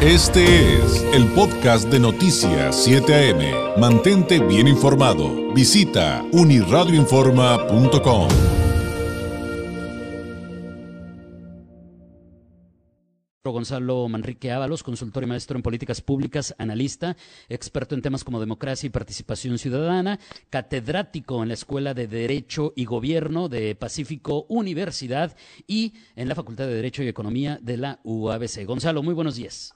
Este es el podcast de Noticias 7 AM. Mantente bien informado. Visita uniradioinforma.com. Gonzalo Manrique Ábalos, consultor y maestro en políticas públicas, analista, experto en temas como democracia y participación ciudadana, catedrático en la Escuela de Derecho y Gobierno de Pacífico Universidad y en la Facultad de Derecho y Economía de la UABC. Gonzalo, muy buenos días.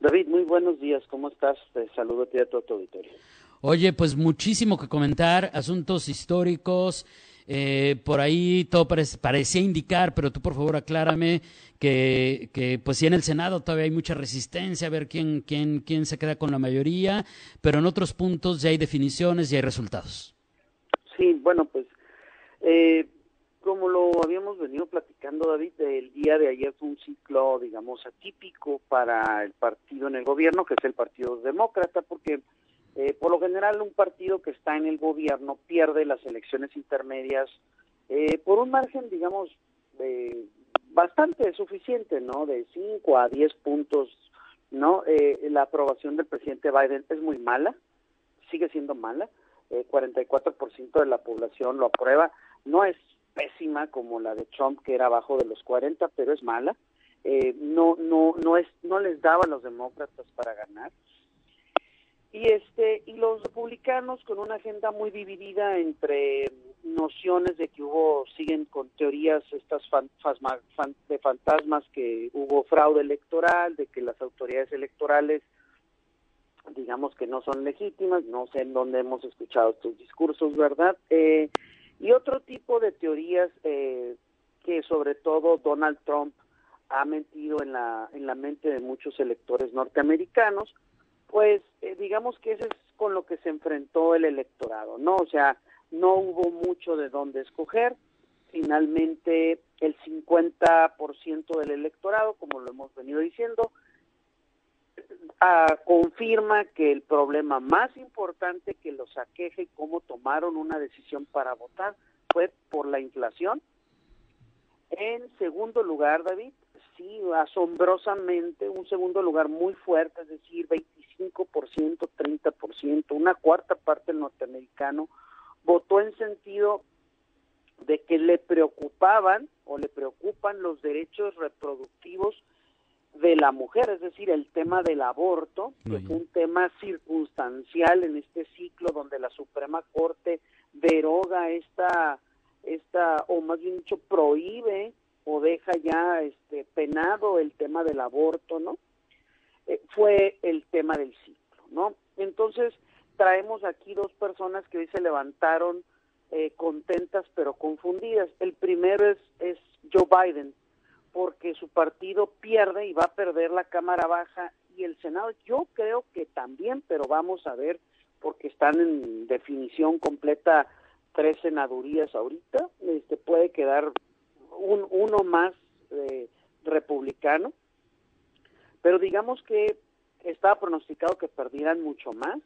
David, muy buenos días, ¿cómo estás? Te saludo a ti a todo tu auditorio. Oye, pues muchísimo que comentar, asuntos históricos, eh, por ahí todo parecía indicar, pero tú por favor aclárame que, que, pues sí en el Senado todavía hay mucha resistencia a ver quién, quién, quién se queda con la mayoría, pero en otros puntos ya hay definiciones y hay resultados. Sí, bueno, pues eh, como lo habíamos venido platicando, David, el día de ayer fue un ciclo, digamos, atípico para el partido en el gobierno, que es el Partido Demócrata, porque eh, por lo general un partido que está en el gobierno pierde las elecciones intermedias eh, por un margen, digamos, eh, bastante suficiente, ¿no? De 5 a 10 puntos, ¿no? Eh, la aprobación del presidente Biden es muy mala, sigue siendo mala, eh, 44% de la población lo aprueba, no es pésima como la de Trump que era abajo de los 40, pero es mala. Eh, no no no es no les daba a los demócratas para ganar. Y este y los republicanos con una agenda muy dividida entre nociones de que hubo siguen con teorías estas de fantasmas que hubo fraude electoral, de que las autoridades electorales digamos que no son legítimas, no sé en dónde hemos escuchado estos discursos, ¿verdad? Eh, y otro tipo de teorías eh, que sobre todo Donald Trump ha metido en la, en la mente de muchos electores norteamericanos, pues eh, digamos que eso es con lo que se enfrentó el electorado, ¿no? O sea, no hubo mucho de dónde escoger. Finalmente, el 50% del electorado, como lo hemos venido diciendo, confirma que el problema más importante que los aqueja y cómo tomaron una decisión para votar fue por la inflación. En segundo lugar, David, sí, asombrosamente, un segundo lugar muy fuerte, es decir, 25%, 30%, una cuarta parte del norteamericano votó en sentido de que le preocupaban o le preocupan los derechos reproductivos de la mujer, es decir, el tema del aborto, que fue un tema circunstancial en este ciclo donde la Suprema Corte deroga esta, esta o más bien dicho, prohíbe o deja ya este penado el tema del aborto, ¿no? Eh, fue el tema del ciclo, ¿no? Entonces, traemos aquí dos personas que hoy se levantaron eh, contentas pero confundidas. El primero es, es Joe Biden, porque su partido pierde y va a perder la Cámara Baja y el Senado. Yo creo que también, pero vamos a ver, porque están en definición completa tres senadurías ahorita, este puede quedar un, uno más eh, republicano, pero digamos que estaba pronosticado que perdieran mucho más,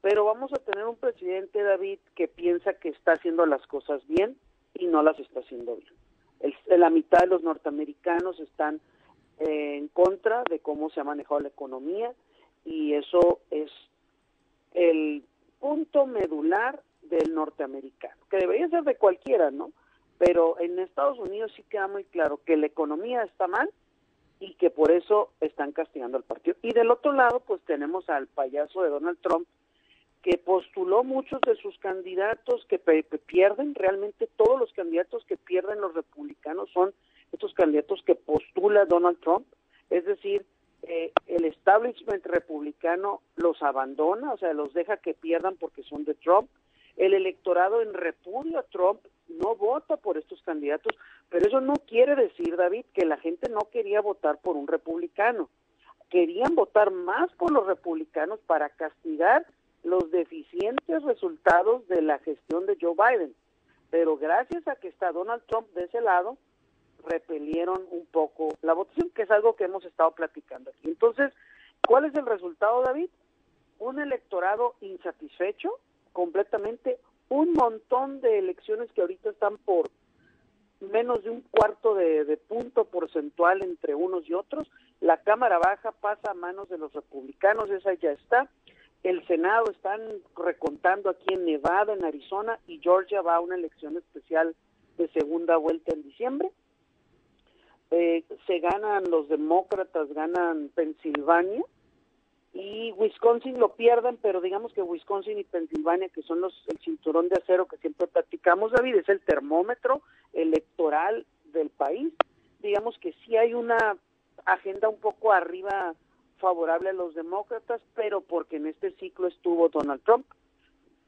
pero vamos a tener un presidente, David, que piensa que está haciendo las cosas bien y no las está haciendo bien el, la mitad de los norteamericanos están eh, en contra de cómo se ha manejado la economía y eso es el punto medular del norteamericano, que debería ser de cualquiera, ¿no? Pero en Estados Unidos sí queda muy claro que la economía está mal y que por eso están castigando al partido. Y del otro lado, pues tenemos al payaso de Donald Trump, que postuló muchos de sus candidatos que pierden, realmente todos los candidatos que pierden los republicanos son estos candidatos que postula Donald Trump, es decir, eh, el establishment republicano los abandona, o sea, los deja que pierdan porque son de Trump, el electorado en repudio a Trump no vota por estos candidatos, pero eso no quiere decir, David, que la gente no quería votar por un republicano. Querían votar más por los republicanos para castigar los deficientes resultados de la gestión de Joe Biden. Pero gracias a que está Donald Trump de ese lado, repelieron un poco la votación, que es algo que hemos estado platicando aquí. Entonces, ¿cuál es el resultado, David? Un electorado insatisfecho completamente, un montón de elecciones que ahorita están por menos de un cuarto de, punto porcentual entre unos y otros. La Cámara Baja pasa a manos de los republicanos, esa ya está. El Senado están recontando aquí en Nevada, en Arizona, y Georgia va a una elección especial de segunda vuelta en diciembre. Eh, se ganan los demócratas, ganan Pensilvania, y Wisconsin lo pierden, pero digamos que Wisconsin y Pensilvania, que son los el cinturón de acero que siempre practicamos, David, es el termómetro electoral del país. Digamos que sí hay una agenda un poco arriba favorable a los demócratas, pero porque en este ciclo estuvo Donald Trump.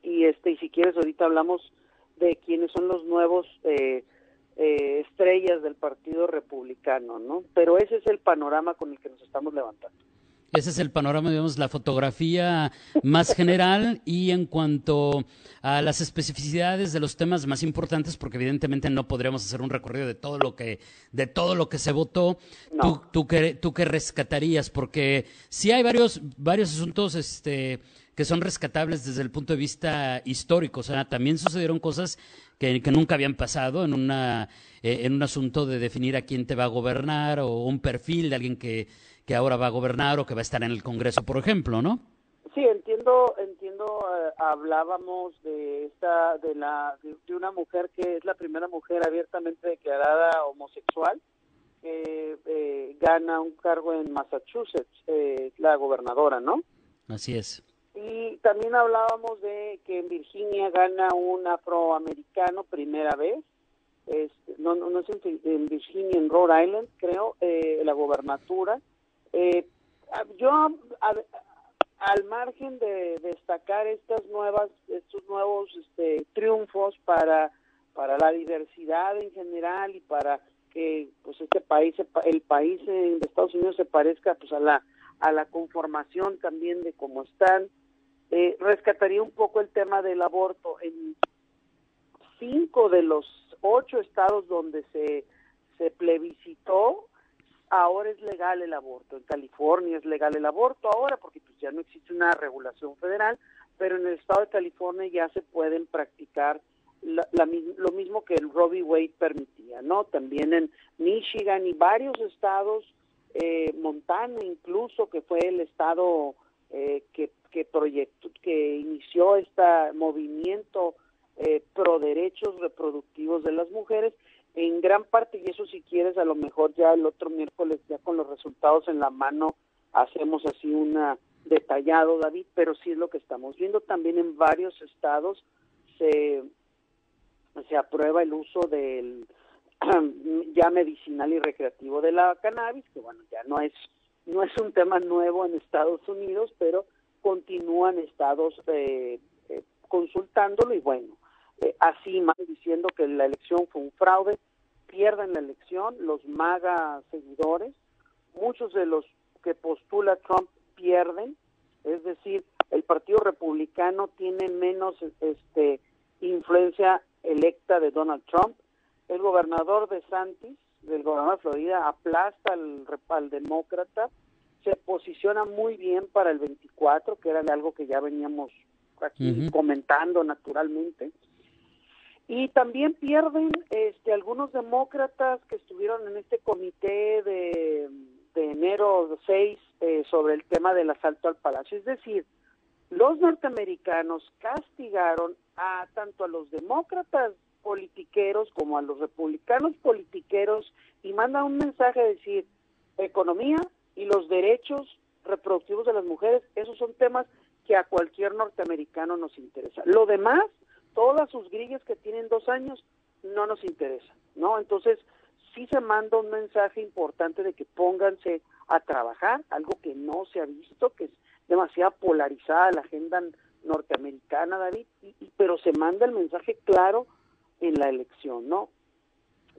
Y este y si quieres ahorita hablamos de quiénes son los nuevos eh, eh, estrellas del Partido Republicano, ¿no? Pero ese es el panorama con el que nos estamos levantando. Ese es el panorama, digamos, la fotografía más general y en cuanto a las especificidades de los temas más importantes, porque evidentemente no podríamos hacer un recorrido de todo lo que de todo lo que se votó. ¿Tú, tú, qué, ¿Tú qué rescatarías? Porque sí hay varios varios asuntos, este que son rescatables desde el punto de vista histórico. O sea, también sucedieron cosas que, nunca habían pasado en, una, eh, en un asunto de definir a quién te va a gobernar o un perfil de alguien que, que ahora va a gobernar o que va a estar en el Congreso, por ejemplo, ¿no? Sí, entiendo, entiendo. Eh, hablábamos de esta, de la, de, una mujer que es la primera mujer abiertamente declarada homosexual que eh, gana un cargo en Massachusetts, eh, la gobernadora, ¿no? Así es. Y también hablábamos de que en Virginia gana un afroamericano primera vez. Este, no, no, no es en, Virginia, en Rhode Island, creo, eh, la gobernatura. Eh, yo, al margen de, destacar estas nuevas, estos nuevos este, triunfos para, para la diversidad en general y para que pues este país, el país de Estados Unidos se parezca pues a la a la conformación también de cómo están. Eh, rescataría un poco el tema del aborto. En cinco de los ocho estados donde se, se plebiscitó, ahora es legal el aborto. En California es legal el aborto ahora porque pues ya no existe una regulación federal, pero en el estado de California ya se pueden practicar lo mismo que el Roe Wade permitía, ¿no? También en Michigan y varios estados, eh, Montana incluso, que fue el estado eh, que, que proyectó, que inició este movimiento eh, pro derechos reproductivos de las mujeres, en gran parte, y eso si quieres, a lo mejor ya el otro miércoles, ya con los resultados en la mano, hacemos así una detallado, David, pero sí es lo que estamos viendo. También en varios estados se, se aprueba el uso del ya medicinal y recreativo de la cannabis, que bueno, ya no es no es un tema nuevo en Estados Unidos, pero continúan estados eh, eh, consultándolo y bueno, eh, así más diciendo que la elección fue un fraude, pierden la elección, los MAGA seguidores, muchos de los que postula Trump pierden, es decir, el Partido Republicano tiene menos este influencia electa de Donald Trump, el gobernador de Santis, del gobernador de Florida, aplasta al, al demócrata, se posiciona muy bien para el 24, que era algo que ya veníamos aquí comentando naturalmente. Y también pierden este, algunos demócratas que estuvieron en este comité de, de enero 6 eh, sobre el tema del asalto al palacio. Es decir, los norteamericanos castigaron a tanto a los demócratas politiqueros como a los republicanos politiqueros y mandan un mensaje de decir economía y los derechos reproductivos de las mujeres, esos son temas que a cualquier norteamericano nos interesa. Lo demás todas sus grillas que tienen dos años no nos interesan, ¿no? Entonces, sí se manda un mensaje importante de que pónganse a trabajar, algo que no se ha visto, que es demasiado polarizada la agenda norteamericana, David, pero se manda el mensaje claro en la elección, ¿no?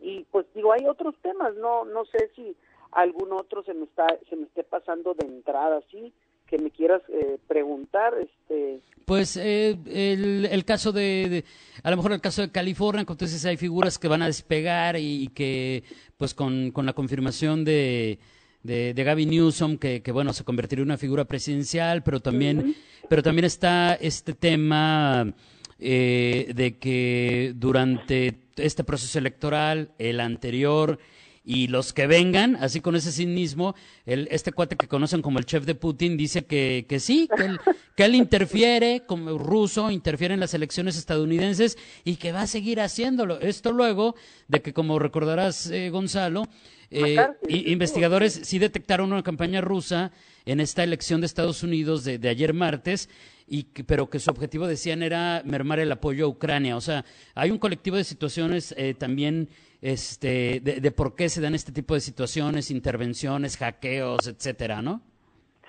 Y pues digo, hay otros temas, no no sé si algún otro se me está se me esté pasando de entrada, sí, que me quieras eh, preguntar. Este... Pues eh, el, el, caso de, a lo mejor el caso de California, entonces hay figuras que van a despegar y, que, pues con, con la confirmación de, de, de Gavin Newsom, que, que, bueno, se convertiría en una figura presidencial, pero también, pero también está este tema eh, de que durante este proceso electoral, el anterior, y los que vengan, así con ese cinismo, el, este cuate que conocen como el chef de Putin dice que, que sí, que él, que él interfiere, como ruso, interfiere en las elecciones estadounidenses y que va a seguir haciéndolo. Esto luego de que, como recordarás, eh, Gonzalo, eh, investigadores sí detectaron una campaña rusa en esta elección de Estados Unidos de, de ayer martes, y pero que su objetivo decían era mermar el apoyo a Ucrania. O sea, hay un colectivo de situaciones eh, también este, de, por qué se dan este tipo de situaciones, intervenciones, hackeos, etcétera, ¿no?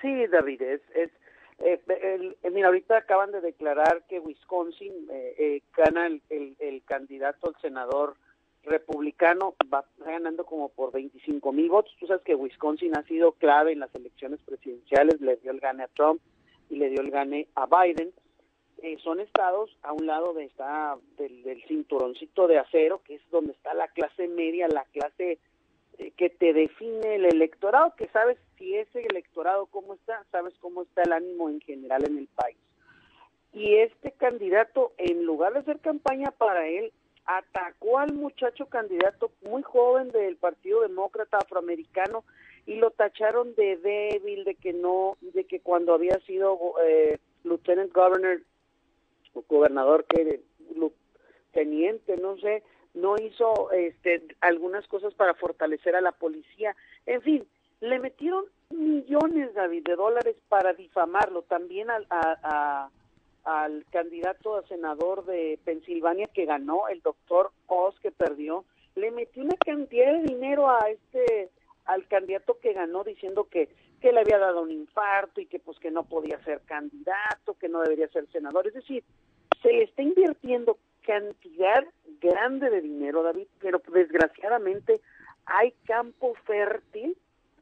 Sí, David, es, es eh, el, mira, ahorita acaban de declarar que Wisconsin eh, eh gana el, el, candidato al senador republicano, va ganando como por 25 mil votos. Tú sabes que Wisconsin ha sido clave en las elecciones presidenciales, le dio el gane a Trump y le dio el gane a Biden. Eh, son estados a un lado de esta, del, del, cinturoncito de acero, que es donde está la clase media, la clase eh, que te define el electorado, que sabes si ese electorado cómo está, sabes cómo está el ánimo en general en el país. Y este candidato, en lugar de hacer campaña para él, atacó al muchacho candidato muy joven del Partido Demócrata Afroamericano y lo tacharon de débil, de que no, de que cuando había sido eh, lieutenant governor gobernador que teniente, no sé, no hizo este, algunas cosas para fortalecer a la policía. En fin, le metieron millones, David, de dólares para difamarlo. También al, al candidato a senador de Pensilvania que ganó, el doctor Oz, que perdió, le metió una cantidad de dinero a este al candidato que ganó diciendo que que le había dado un infarto y que pues que no podía ser candidato, que no debería ser senador, es decir, se le está invirtiendo cantidad grande de dinero, David, pero desgraciadamente hay campo fértil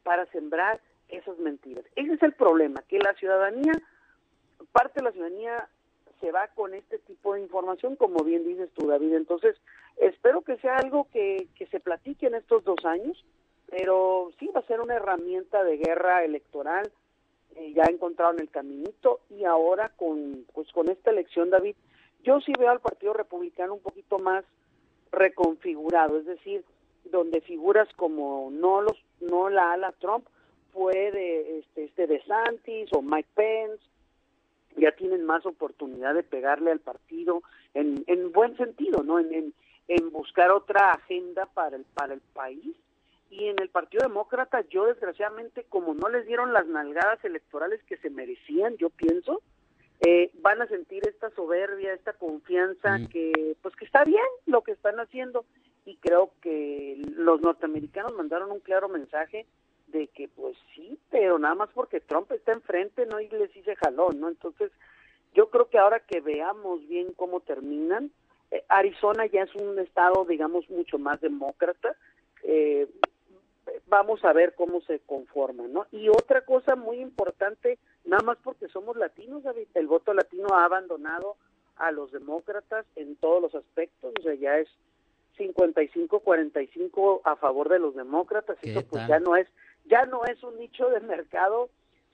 para sembrar esas mentiras. Ese es el problema, que la ciudadanía, parte de la ciudadanía se va con este tipo de información, como bien dices tú, David. Entonces, espero que sea algo que, que se platique en estos dos años, pero sí va a ser una herramienta de guerra electoral. Eh, ya encontraron el caminito y ahora con, pues, con esta elección, David, yo sí veo al Partido Republicano un poquito más reconfigurado, es decir, donde figuras como no los no la ala Trump fue de este, este de Santis o Mike Pence ya tienen más oportunidad de pegarle al partido en, en buen sentido, ¿no? En, en, en buscar otra agenda para el para el país y en el Partido Demócrata yo desgraciadamente como no les dieron las nalgadas electorales que se merecían, yo pienso, eh, van a sentir esta soberbia, esta confianza mm. que pues que está bien lo que están haciendo y creo que los norteamericanos mandaron un claro mensaje de que pues sí, pero nada más porque Trump está enfrente no y les hice jalón, ¿no? Entonces yo creo que ahora que veamos bien cómo terminan, eh, Arizona ya es un estado digamos mucho más demócrata, eh, vamos a ver cómo se conforma, ¿no? Y otra cosa muy importante, nada más porque somos latinos, David, el voto latino ha abandonado a los demócratas en todos los aspectos, o sea, ya es 55-45 a favor de los demócratas, eso pues ya no es ya no es un nicho de mercado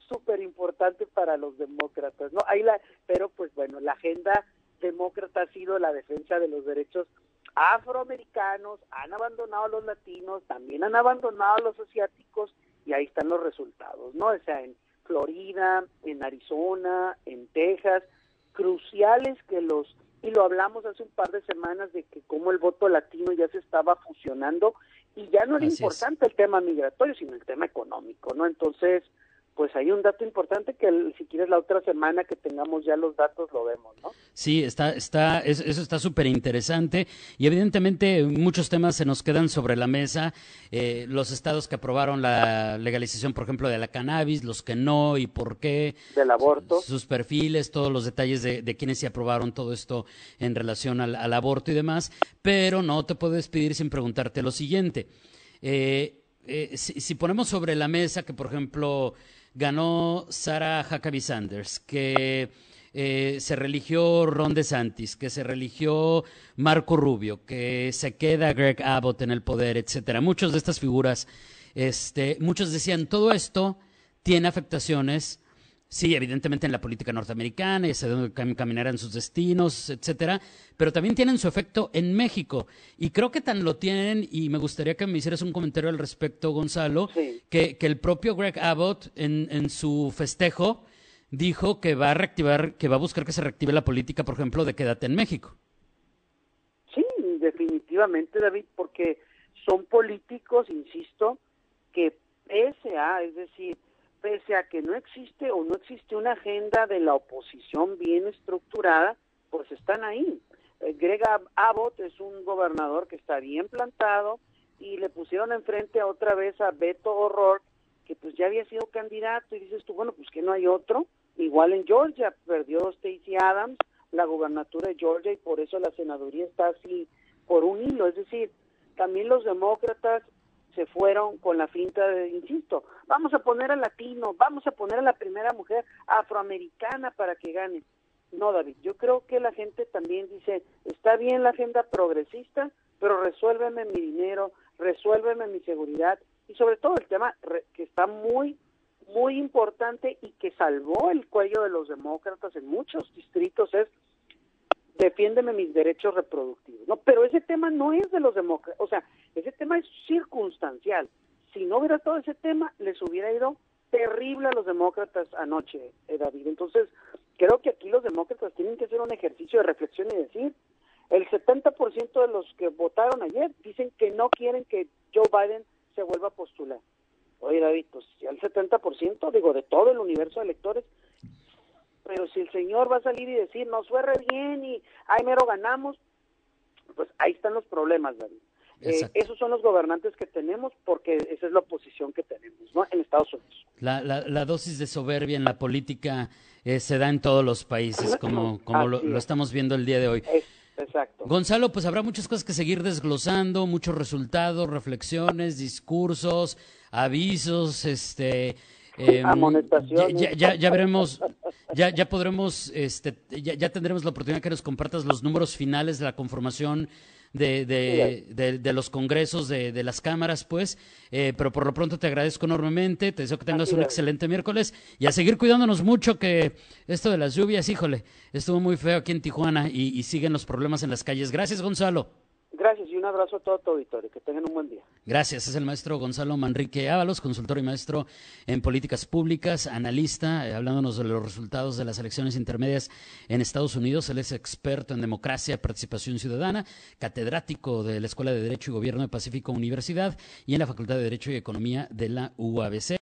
súper importante para los demócratas, ¿no? Ahí la, pero pues bueno, la agenda demócrata ha sido la defensa de los derechos afroamericanos, han abandonado a los latinos, también han abandonado a los asiáticos y ahí están los resultados, ¿no? O sea, en Florida, en Arizona, en Texas, cruciales que los y lo hablamos hace un par de semanas de que como el voto latino ya se estaba fusionando y ya no era importante el tema migratorio, sino el tema económico, ¿no? Entonces, pues hay un dato importante que si quieres la otra semana que tengamos ya los datos lo vemos, ¿no? Sí, está, está, eso está súper interesante y evidentemente muchos temas se nos quedan sobre la mesa. Eh, los estados que aprobaron la legalización, por ejemplo, de la cannabis, los que no y por qué. Del aborto. Sus perfiles, todos los detalles de, de quienes se aprobaron todo esto en relación al, aborto y demás. Pero no te puedo despedir sin preguntarte lo siguiente. Eh, eh, si ponemos sobre la mesa que, por ejemplo, ganó Sarah Huckabee Sanders, que eh, se religió Ron DeSantis, que se religió Marco Rubio, que se queda Greg Abbott en el poder, etcétera. Muchas de estas figuras, este, muchos decían todo esto tiene afectaciones sí, evidentemente en la política norteamericana, y se deben caminar en sus destinos, etcétera, pero también tienen su efecto en México. Y creo que tan lo tienen, y me gustaría que me hicieras un comentario al respecto, Gonzalo, que, que, el propio Greg Abbott en, en su festejo dijo que va a reactivar, que va a buscar que se reactive la política, por ejemplo, de quédate en México. Sí, definitivamente, David, porque son políticos, insisto, que pese a, es decir, pese a que no existe o no existe una agenda de la oposición bien estructurada, pues están ahí. Eh, Greg Abbott es un gobernador que está bien plantado y le pusieron enfrente otra vez a Beto Horror, que pues ya había sido candidato y dices tú, bueno, pues que no hay otro. Igual en Georgia perdió Stacey Adams la gubernatura de Georgia y por eso la senaduría está así por un hilo. Es decir, también los demócratas se fueron con la finta de, insisto, vamos a poner a latino, vamos a poner a la primera mujer afroamericana para que gane. No, David, yo creo que la gente también dice, está bien la agenda progresista, pero resuélveme mi dinero, resuélveme mi seguridad y sobre todo el tema que está muy, muy importante y que salvó el cuello de los demócratas en muchos distritos es defiéndeme mis derechos reproductivos. No, pero ese tema no es de los demócratas, o sea, ese tema es circunstancial. Si no hubiera todo ese tema, les hubiera ido terrible a los demócratas anoche, eh, David. Entonces, creo que aquí los demócratas tienen que hacer un ejercicio de reflexión y decir, el 70% de los que votaron ayer dicen que no quieren que Joe Biden se vuelva a postular. Oye, David, pues ya el 70%, digo, de todo el universo de electores, pero si el señor va a salir y decir, nos fue re bien y ahí mero ganamos, pues ahí están los problemas, David. Eh, esos son los gobernantes que tenemos porque esa es la oposición que tenemos ¿no? en Estados Unidos. La, la, dosis de soberbia en la política eh, se da en todos los países, como, como lo, estamos viendo el día de hoy. exacto. Gonzalo, pues habrá muchas cosas que seguir desglosando, muchos resultados, reflexiones, discursos, avisos, este... Eh, ya, ya, veremos, ya, ya podremos, este, ya, ya tendremos la oportunidad que nos compartas los números finales de la conformación de, de, de, los congresos, de, de las cámaras, pues. Eh, pero por lo pronto te agradezco enormemente, te deseo que tengas un excelente miércoles y a seguir cuidándonos mucho que esto de las lluvias, híjole, estuvo muy feo aquí en Tijuana y, y siguen los problemas en las calles. Gracias, Gonzalo. Y un abrazo a todo tu auditorio. Que tengan un buen día. Gracias. Es el maestro Gonzalo Manrique Ábalos, consultor y maestro en políticas públicas, analista, eh, hablándonos de los resultados de las elecciones intermedias en Estados Unidos. Él es experto en democracia, participación ciudadana, catedrático de la Escuela de Derecho y Gobierno de Pacífico Universidad y en la Facultad de Derecho y Economía de la UABC.